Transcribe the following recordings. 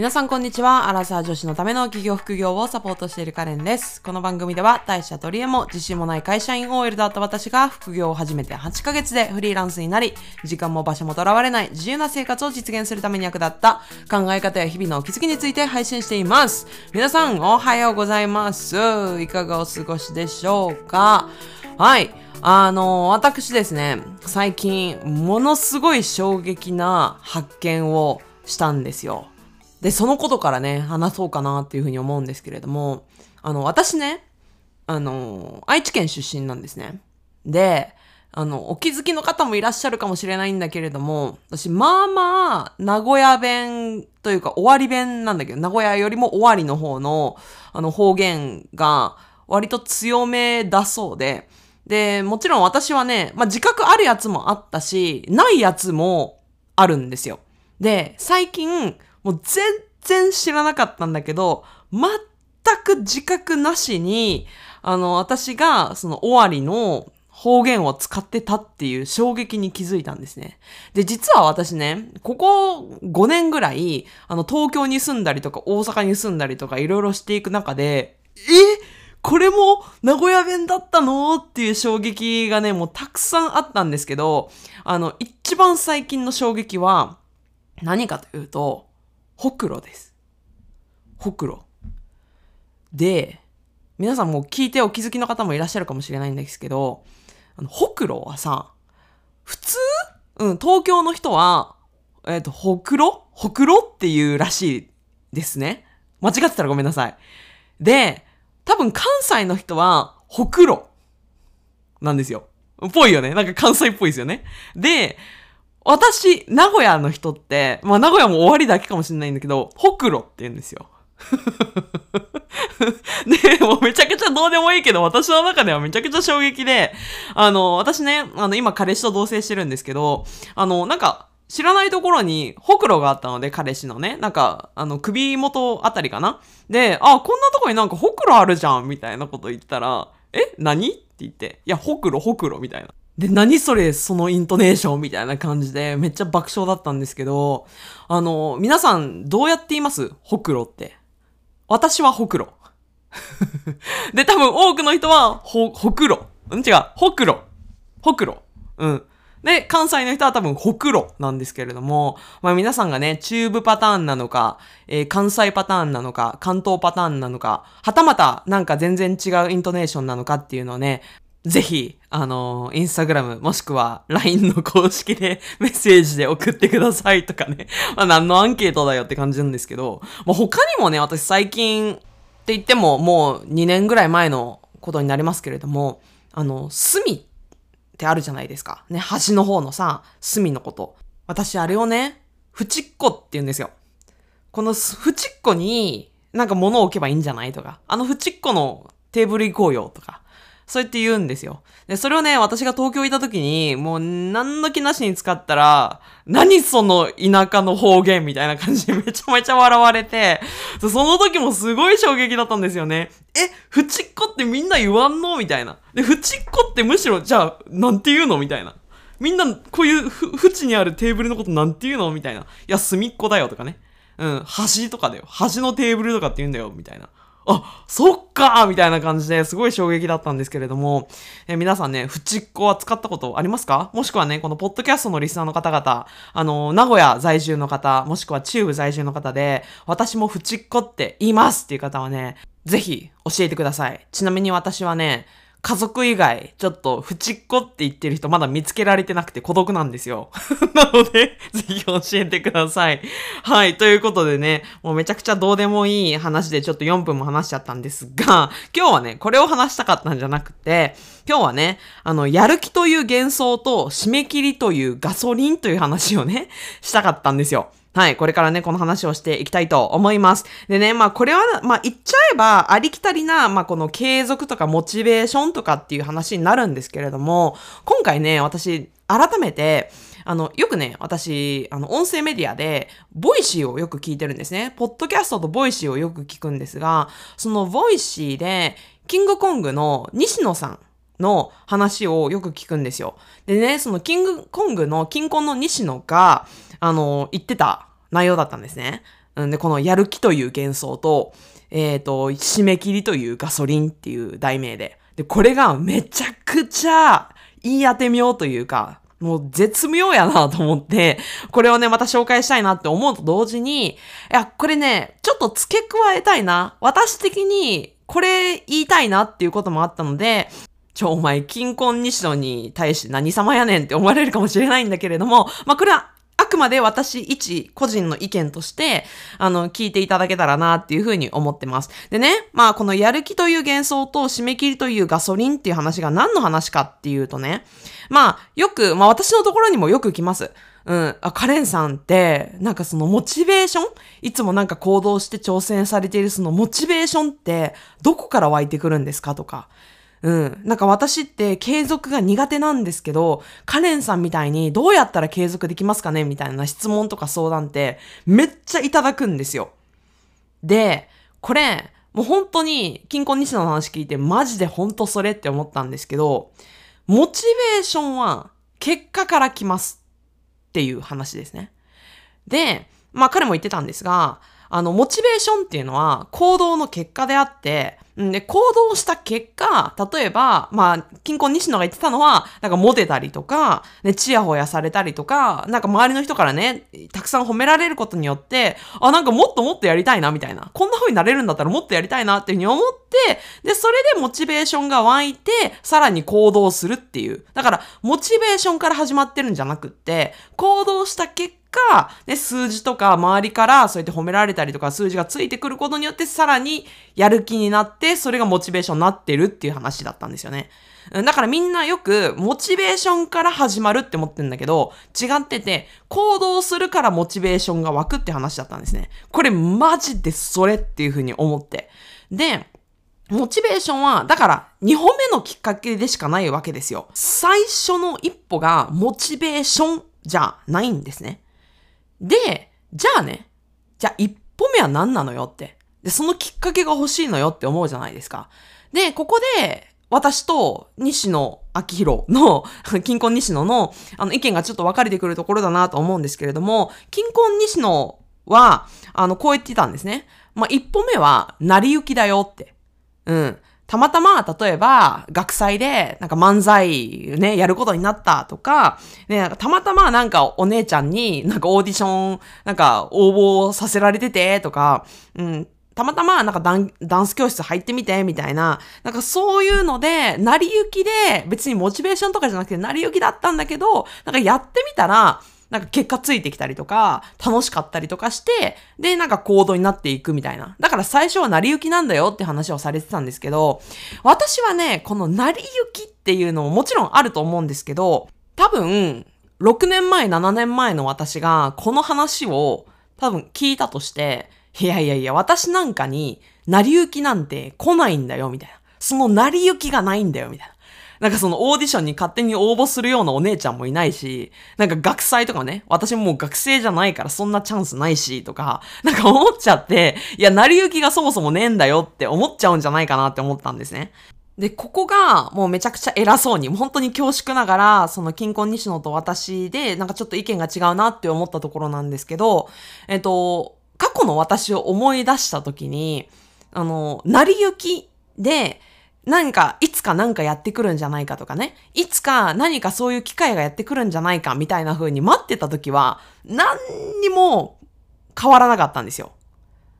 皆さんこんにちは。アラサー女子のための企業副業をサポートしているカレンです。この番組では大社取り柄も自信もない会社員 OL だった私が副業を始めて8ヶ月でフリーランスになり、時間も場所もとらわれない自由な生活を実現するために役立った考え方や日々のお気づきについて配信しています。皆さんおはようございます。いかがお過ごしでしょうか？はい。あの、私ですね、最近、ものすごい衝撃な発見をしたんですよ。で、そのことからね、話そうかなっていうふうに思うんですけれども、あの、私ね、あの、愛知県出身なんですね。で、あの、お気づきの方もいらっしゃるかもしれないんだけれども、私、まあまあ、名古屋弁というか、終わり弁なんだけど、名古屋よりも終わりの方の、あの、方言が、割と強めだそうで、で、もちろん私はね、まあ、自覚あるやつもあったし、ないやつもあるんですよ。で、最近、もう全然知らなかったんだけど、全く自覚なしに、あの、私が、その終わりの方言を使ってたっていう衝撃に気づいたんですね。で、実は私ね、ここ5年ぐらい、あの、東京に住んだりとか、大阪に住んだりとか、いろいろしていく中で、え？これも名古屋弁だったの？っていう衝撃がね、もうたくさんあったんですけど、あの、一番最近の衝撃は、何かというと、ほくろです。ほくろ。で、皆さんも聞いてお気づきの方もいらっしゃるかもしれないんですけど、あの、ほくろはさ、普通？うん、東京の人は、えっ、と、ほくろ？ほくろっていうらしいですね。間違ってたらごめんなさい。で、多分関西の人は、ほくろ。なんですよ。ぽいよね。なんか関西っぽいですよね。で、私、名古屋の人って、まあ名古屋も終わりだけかもしれないんだけど、ほくろって言うんですよ。で、もうめちゃくちゃどうでもいいけど、私の中ではめちゃくちゃ衝撃で、あの、私ね、あの、今彼氏と同棲してるんですけど、あの、なんか、知らないところに、ほくろがあったので、彼氏のね、なんか、あの、首元あたりかなで、あ、こんなとこになんかほくろあるじゃんみたいなこと言ったら、え何？って言って、いや、ほくろ、ほくろ、みたいな。で、何それ、そのイントネーションみたいな感じで、めっちゃ爆笑だったんですけど、あの、皆さん、どうやって言います？ほくろって。私はほくろ。で、多分多くの人は、ほ、ほくろ。うん、違う、ほくろ。ほくろ。うん。で、関西の人は多分、ほくろなんですけれども、まあ皆さんがね、中部パターンなのか、えー関西パターンなのか、関東パターンなのか、はたまたなんか全然違うイントネーションなのかっていうのをね、ぜひ、あのインスタグラムもしくは LINE の公式で メッセージで送ってくださいとかね。まあ何のアンケートだよって感じなんですけど、まあ他にもね、私最近って言ってももう2年ぐらい前のことになりますけれども、あの、隅ってあるじゃないですか。ね、端の方のさ、隅のこと。私あれをね、縁っこって言うんですよ。この縁っこになんか物を置けばいいんじゃないとか、あの縁っこのテーブル行こうよとか、そうやって言うんですよ。で、それをね、私が東京いた時に、もう何の気なしに使ったら、何その田舎の方言みたいな感じで めちゃめちゃ笑われて、その時もすごい衝撃だったんですよね。え、縁っこってみんな言わんのみたいな。で、縁っこってむしろ、じゃあ、なんて言うのみたいな。みんな、こういうふ、縁にあるテーブルのことなんて言うのみたいな。いや、隅っこだよとかね。うん、端とかだよ。端のテーブルとかって言うんだよ、みたいな。あ、そっかみたいな感じですごい衝撃だったんですけれども、え皆さんね、フチッコは使ったことありますか？もしくはね、このポッドキャストのリスナーの方々、あの、名古屋在住の方、もしくは中部在住の方で、私もフチッコって言いますっていう方はね、ぜひ教えてください。ちなみに私はね、家族以外、ちょっと、縁っこって言ってる人まだ見つけられてなくて孤独なんですよ。なので、ぜひ教えてください。はい。ということでね、もうめちゃくちゃどうでもいい話でちょっと4分も話しちゃったんですが、今日はね、これを話したかったんじゃなくて、今日はね、あの、やる気という幻想と締め切りというガソリンという話をね、したかったんですよ。はい。これからね、この話をしていきたいと思います。でね、まあこれは、まあ言っちゃえば、ありきたりな、まあこの継続とかモチベーションとかっていう話になるんですけれども、今回ね、私、改めて、あの、よくね、私、あの、音声メディアで、 Voicy をよく聞いてるんですね。ポッドキャストと Voicy をよく聞くんですが、その Voicy で、キングコングの西野さんの話をよく聞くんですよ。でね、そのキングコングの、キンコンの西野が、あの、言ってた内容だったんですね。んで、このやる気という幻想と、えっ、と、締め切りというガソリンっていう題名で。で、これがめちゃくちゃいい当て妙というか、もう絶妙やなと思って、これをね、また紹介したいなって思うと同時に、いや、これね、ちょっと付け加えたいな。私的に、これ言いたいなっていうこともあったので、ちょ、お前、金婚西野に対して何様やねんって思われるかもしれないんだけれども、まあ、これはあくまで私一個人の意見として、あの、聞いていただけたらなっていうふうに思ってます。でね、まあこのやる気という幻想と締め切りというガソリンっていう話が何の話かっていうとね、まあよく、まあ私のところにもよく来ます。うん。あ、カレンさんって、なんかそのモチベーション？いつもなんか行動して挑戦されているそのモチベーションって、どこから湧いてくるんですか？とか。うん。なんか私って継続が苦手なんですけど、カレンさんみたいにどうやったら継続できますかねみたいな質問とか相談ってめっちゃいただくんですよ。で、これ、もう本当に、金婚西野の話聞いてマジで本当それって思ったんですけど、モチベーションは結果から来ますっていう話ですね。で、まあ彼も言ってたんですが、あの、モチベーションっていうのは行動の結果であって、で、行動した結果、例えば、まあ、金婚西野が言ってたのは、なんかモテたりとか、ね、チヤホヤされたりとか、なんか周りの人からね、たくさん褒められることによって、あ、なんかもっともっとやりたいな、みたいな。こんな風になれるんだったらもっとやりたいなっていう風に思って、で、それでモチベーションが湧いて、さらに行動するっていう。だから、モチベーションから始まってるんじゃなくって、行動した結果、ね、数字とか周りからそうやって褒められたりとか数字がついてくることによってさらにやる気になって、それがモチベーションになってるっていう話だったんですよね。だからみんなよくモチベーションから始まるって思ってんだけど、違ってて、行動するからモチベーションが湧くって話だったんですね。これマジでそれっていうふうに思って。で、モチベーションは、だから、2歩目のきっかけでしかないわけですよ。最初の一歩がモチベーションじゃないんですね。で、じゃあね、じゃあ一歩目は何なのよって。で、そのきっかけが欲しいのよって思うじゃないですか。で、ここで、私と西野明宏の、金婚西野の、あの、意見がちょっと分かれてくるところだなと思うんですけれども、金婚西野は、あの、こう言ってたんですね。まあ、一歩目は、成り行きだよって。うん。たまたま、例えば、学祭で、なんか漫才ね、やることになったとか、ね、かたまたまなんかお姉ちゃんになんかオーディション、なんか応募させられててとか、うん、たまたまなんかダンダンス教室入ってみてみたいな、なんかそういうので、成り行きで、別にモチベーションとかじゃなくて成り行きだったんだけど、なんかやってみたら、なんか結果ついてきたりとか、楽しかったりとかして、で、なんか行動になっていくみたいな。だから最初は成り行きなんだよって話をされてたんですけど、私はね、この成り行きっていうのももちろんあると思うんですけど、多分、6年前、7年前の私がこの話を多分聞いたとして、いやいやいや、私なんかに成り行きなんて来ないんだよ、みたいな。その成り行きがないんだよ、みたいな。なんかそのオーディションに勝手に応募するようなお姉ちゃんもいないし、なんか学祭とかね、私もう学生じゃないからそんなチャンスないし、とか、なんか思っちゃって、いや、成り行きがそもそもねえんだよって思っちゃうんじゃないかなって思ったんですね。で、ここがもうめちゃくちゃ偉そうに、本当に恐縮ながら、その金婚西野と私で、なんかちょっと意見が違うなって思ったところなんですけど、えっと、過去の私を思い出した時に、あの、成り行きで、何か、いつか何かやってくるんじゃないかとかね。いつか何かそういう機会がやってくるんじゃないかみたいな風に待ってた時は、何にも変わらなかったんですよ。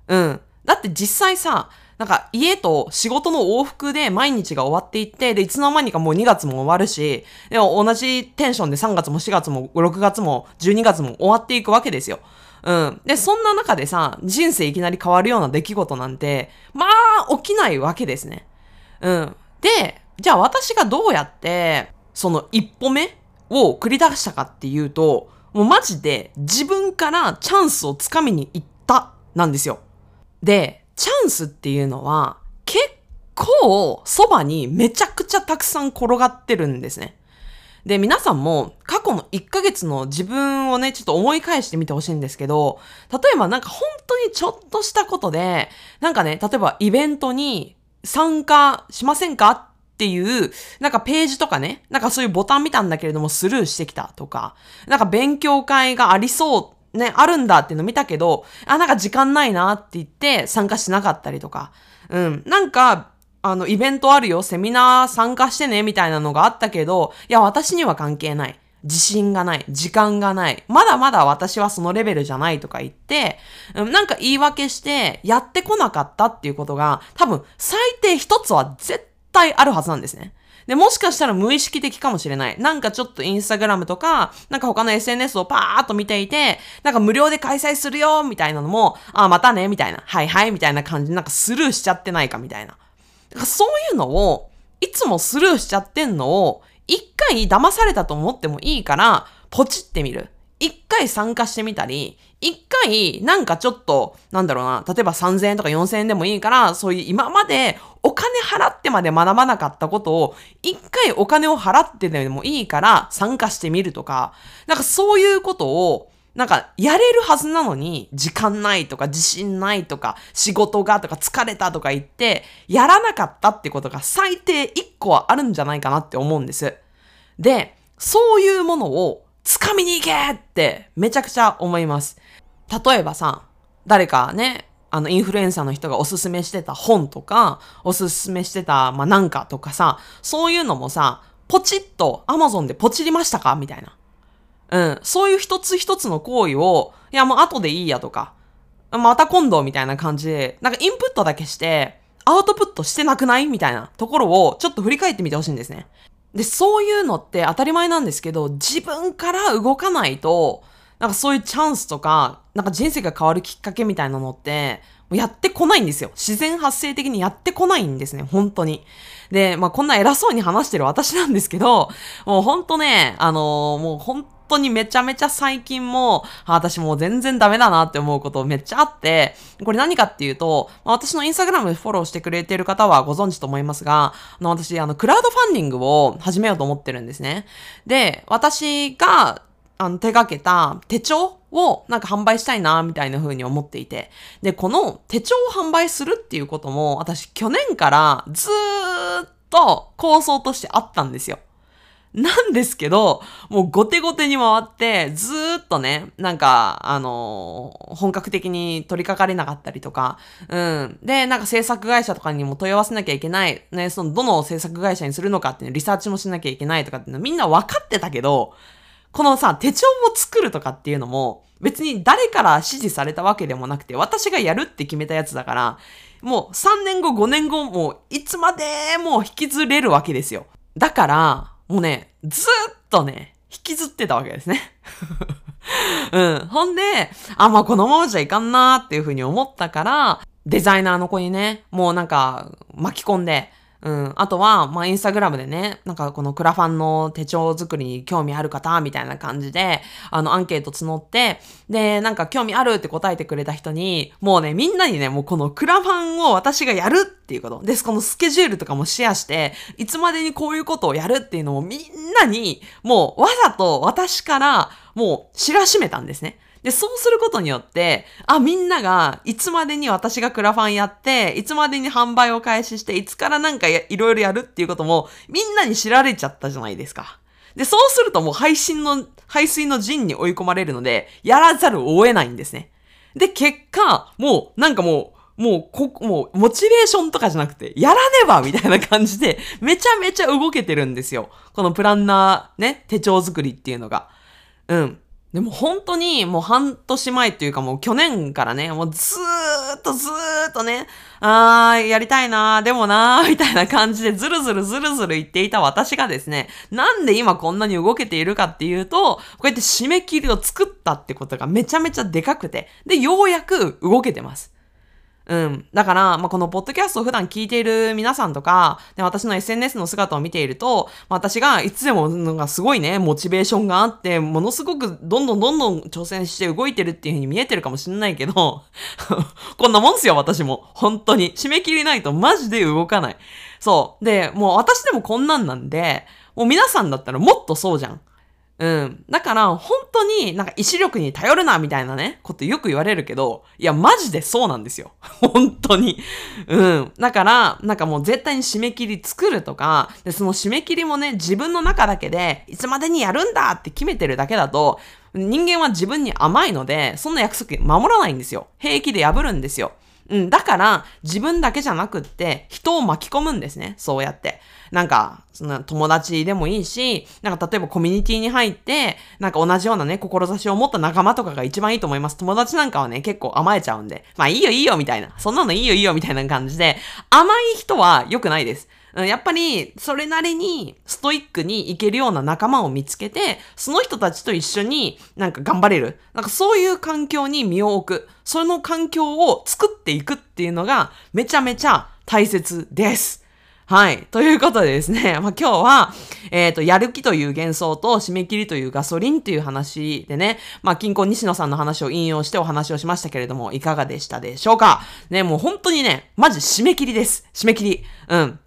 うん。だって実際さ、なんか家と仕事の往復で毎日が終わっていって、で、いつの間にかもう2月も終わるし、でも同じテンションで3月も4月も6月も12月も終わっていくわけですよ。うん。で、そんな中でさ、人生いきなり変わるような出来事なんて、まあ、起きないわけですね。うん。で、じゃあ私がどうやって、その一歩目を繰り出したかっていうと、もうマジで自分からチャンスをつかみに行ったなんですよ。で、チャンスっていうのは結構そばにめちゃくちゃたくさん転がってるんですね。で、皆さんも過去の1ヶ月の自分をね、ちょっと思い返してみてほしいんですけど、例えばなんか本当にちょっとしたことで、なんかね、例えばイベントに参加しませんか？っていう、なんかページとかね、なんかそういうボタン見たんだけれどもスルーしてきたとか、なんか勉強会がありそうね、あるんだっていうの見たけど、あ、なんか時間ないなって言って参加しなかったりとか、うん。なんか、あの、イベントあるよ、セミナー参加してね、みたいなのがあったけど、いや、私には関係ない。自信がない。時間がない。まだまだ私はそのレベルじゃないとか言って、なんか言い訳して、やってこなかったっていうことが、多分、最低一つは絶対あるはずなんですね。で、もしかしたら無意識的かもしれない。なんかちょっとインスタグラムとか、なんか他の SNS をパーっと見ていて、なんか無料で開催するよみたいなのも、あ、またねみたいな。はいはいみたいな感じでなんかスルーしちゃってないかみたいな。そういうのを、いつもスルーしちゃってんのを、一回騙されたと思ってもいいから、ポチってみる。一回参加してみたり、一回、なんかちょっと、なんだろうな、例えば3000円とか4000円でもいいから、そういう今までお金払ってまで学ばなかったことを、一回お金を払ってでもいいから参加してみるとか、なんかそういうことを、なんか、やれるはずなのに、時間ないとか、自信ないとか、仕事がとか、疲れたとか言って、やらなかったってことが最低1個はあるんじゃないかなって思うんです。で、そういうものを掴みに行けってめちゃくちゃ思います。例えばさ、誰かね、あの、インフルエンサーの人がおすすめしてた本とか、おすすめしてた、ま、なんかとかさ、そういうのもさ、ポチッと Amazon でポチりましたか？みたいな。うん。そういう一つ一つの行為を、いやもう後でいいやとか、また今度みたいな感じで、なんかインプットだけして、アウトプットしてなくないみたいなところをちょっと振り返ってみてほしいんですね。で、そういうのって当たり前なんですけど、自分から動かないと、なんかそういうチャンスとか、なんか人生が変わるきっかけみたいなのって、やってこないんですよ。自然発生的にやってこないんですね、本当に。で、まあこんな偉そうに話してる私なんですけど、もう本当ね、あのー、もう本当当にめちゃめちゃ最近も、私もう全然ダメだなって思うことめっちゃあって、これ何かっていうと、私のインスタグラムフォローしてくれてる方はご存知と思いますが、あの私、あの、クラウドファンディングを始めようと思ってるんですね。で、私が、あの、手掛けた手帳をなんか販売したいな、みたいな風に思っていて。で、この手帳を販売するっていうことも、私去年からずーっと構想としてあったんですよ。なんですけど、もう後手後手に回って、ずーっとね、なんか、あのー、本格的に取り掛かれなかったりとか、うん。で、なんか制作会社とかにも問い合わせなきゃいけない。ね、その、どの制作会社にするのかっていうリサーチもしなきゃいけないとかっていうのみんな分かってたけど、このさ、手帳を作るとかっていうのも、別に誰から指示されたわけでもなくて、私がやるって決めたやつだから、もう3年後、5年後、もういつまでも引きずれるわけですよ。だから、もうね、ずっとね、引きずってたわけですね。うん。ほんで、あ、まあこのままじゃいかんなーっていうふうに思ったから、デザイナーの子にね、もうなんか巻き込んで、うん。あとは、まあ、インスタグラムでね、なんかこのクラファンの手帳作りに興味ある方、みたいな感じで、あの、アンケート募って、で、なんか興味あるって答えてくれた人に、もうね、みんなにね、もうこのクラファンを私がやるっていうこと。で、このスケジュールとかもシェアして、いつまでにこういうことをやるっていうのをみんなに、もうわざと私からもう知らしめたんですね。で、そうすることによって、あ、みんなが、いつまでに私がクラファンやって、いつまでに販売を開始して、いつからなんかいろいろやるっていうことも、みんなに知られちゃったじゃないですか。で、そうするともう配信の、排水の陣に追い込まれるので、やらざるを得ないんですね。で、結果、もう、なんかもう、もう、こ、もう、モチベーションとかじゃなくて、やらねばみたいな感じで、めちゃめちゃ動けてるんですよ。このプランナー、ね、手帳作りっていうのが。うん。でも本当にもう半年前っていうかもう去年からね、もうずーっとずーっとね、あー、やりたいなー、でもなー、みたいな感じでずるずるずるずる言っていた私がですね、なんで今こんなに動けているかっていうと、こうやって締め切りを作ったってことがめちゃめちゃでかくて、で、ようやく動けてます。うん。だから、まあ、このポッドキャストを普段聞いている皆さんとか、で私の SNS の姿を見ていると、まあ、私がいつでもなんかすごいね、モチベーションがあって、ものすごくどんどんどんどん挑戦して動いてるっていう風に見えてるかもしれないけど、こんなもんすよ、私も。本当に。締め切りないとマジで動かない。そう。で、もう私でもこんなんなんで、もう皆さんだったらもっとそうじゃん。うん。だから、本当になんか意志力に頼るな、みたいなね、ことよく言われるけど、いや、マジでそうなんですよ。本当に。うん。だから、なんかもう絶対に締め切り作るとか、で、その締め切りもね、自分の中だけで、いつまでにやるんだって決めてるだけだと、人間は自分に甘いので、そんな約束守らないんですよ。平気で破るんですよ。うん、だから、自分だけじゃなくって、人を巻き込むんですね。そうやって。なんか、その友達でもいいし、なんか例えばコミュニティに入って、なんか同じようなね、志を持った仲間とかが一番いいと思います。友達なんかはね、結構甘えちゃうんで、まあいいよいいよみたいな。そんなのいいよいいよみたいな感じで、甘い人は良くないです。うんやっぱり、それなりにストイックにいけるような仲間を見つけて、その人たちと一緒になんか頑張れる。なんかそういう環境に身を置く。その環境を作っていくっていうのがめちゃめちゃ大切です。はい。ということでですね、まあ、今日は、えっ、と、やる気という幻想と締め切りというガソリンという話でね、まあ、近婚西野さんの話を引用してお話をしましたけれども、いかがでしたでしょうか？ね、もう本当にね、マジ締め切りです。締め切り。うん。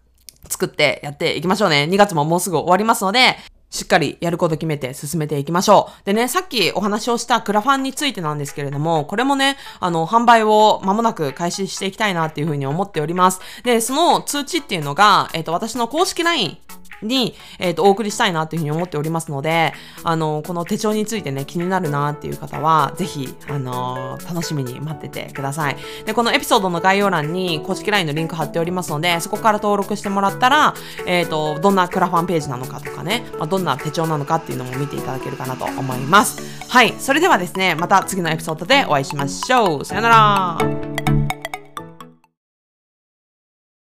作ってやっていきましょうね。2月ももうすぐ終わりますので、しっかりやること決めて進めていきましょう。でね、さっきお話をしたクラファンについてなんですけれども、これもね、あの、販売を間もなく開始していきたいなっていうふうに思っております。で、その通知っていうのが、えっ、と、私の公式 LINE に、えっ、と、お送りしたいなっていうふうに思っておりますので、あの、この手帳についてね、気になるなっていう方は、ぜひ、あの楽しみに待っててください。で、このエピソードの概要欄に公式 LINE のリンク貼っておりますので、そこから登録してもらったら、えっ、と、どんなクラファンページなのかとかね、まあ、どんな手帳なのかっていうのも見ていただけるかなと思います。はい。それではですね、また次のエピソードでお会いしましょう。さよなら。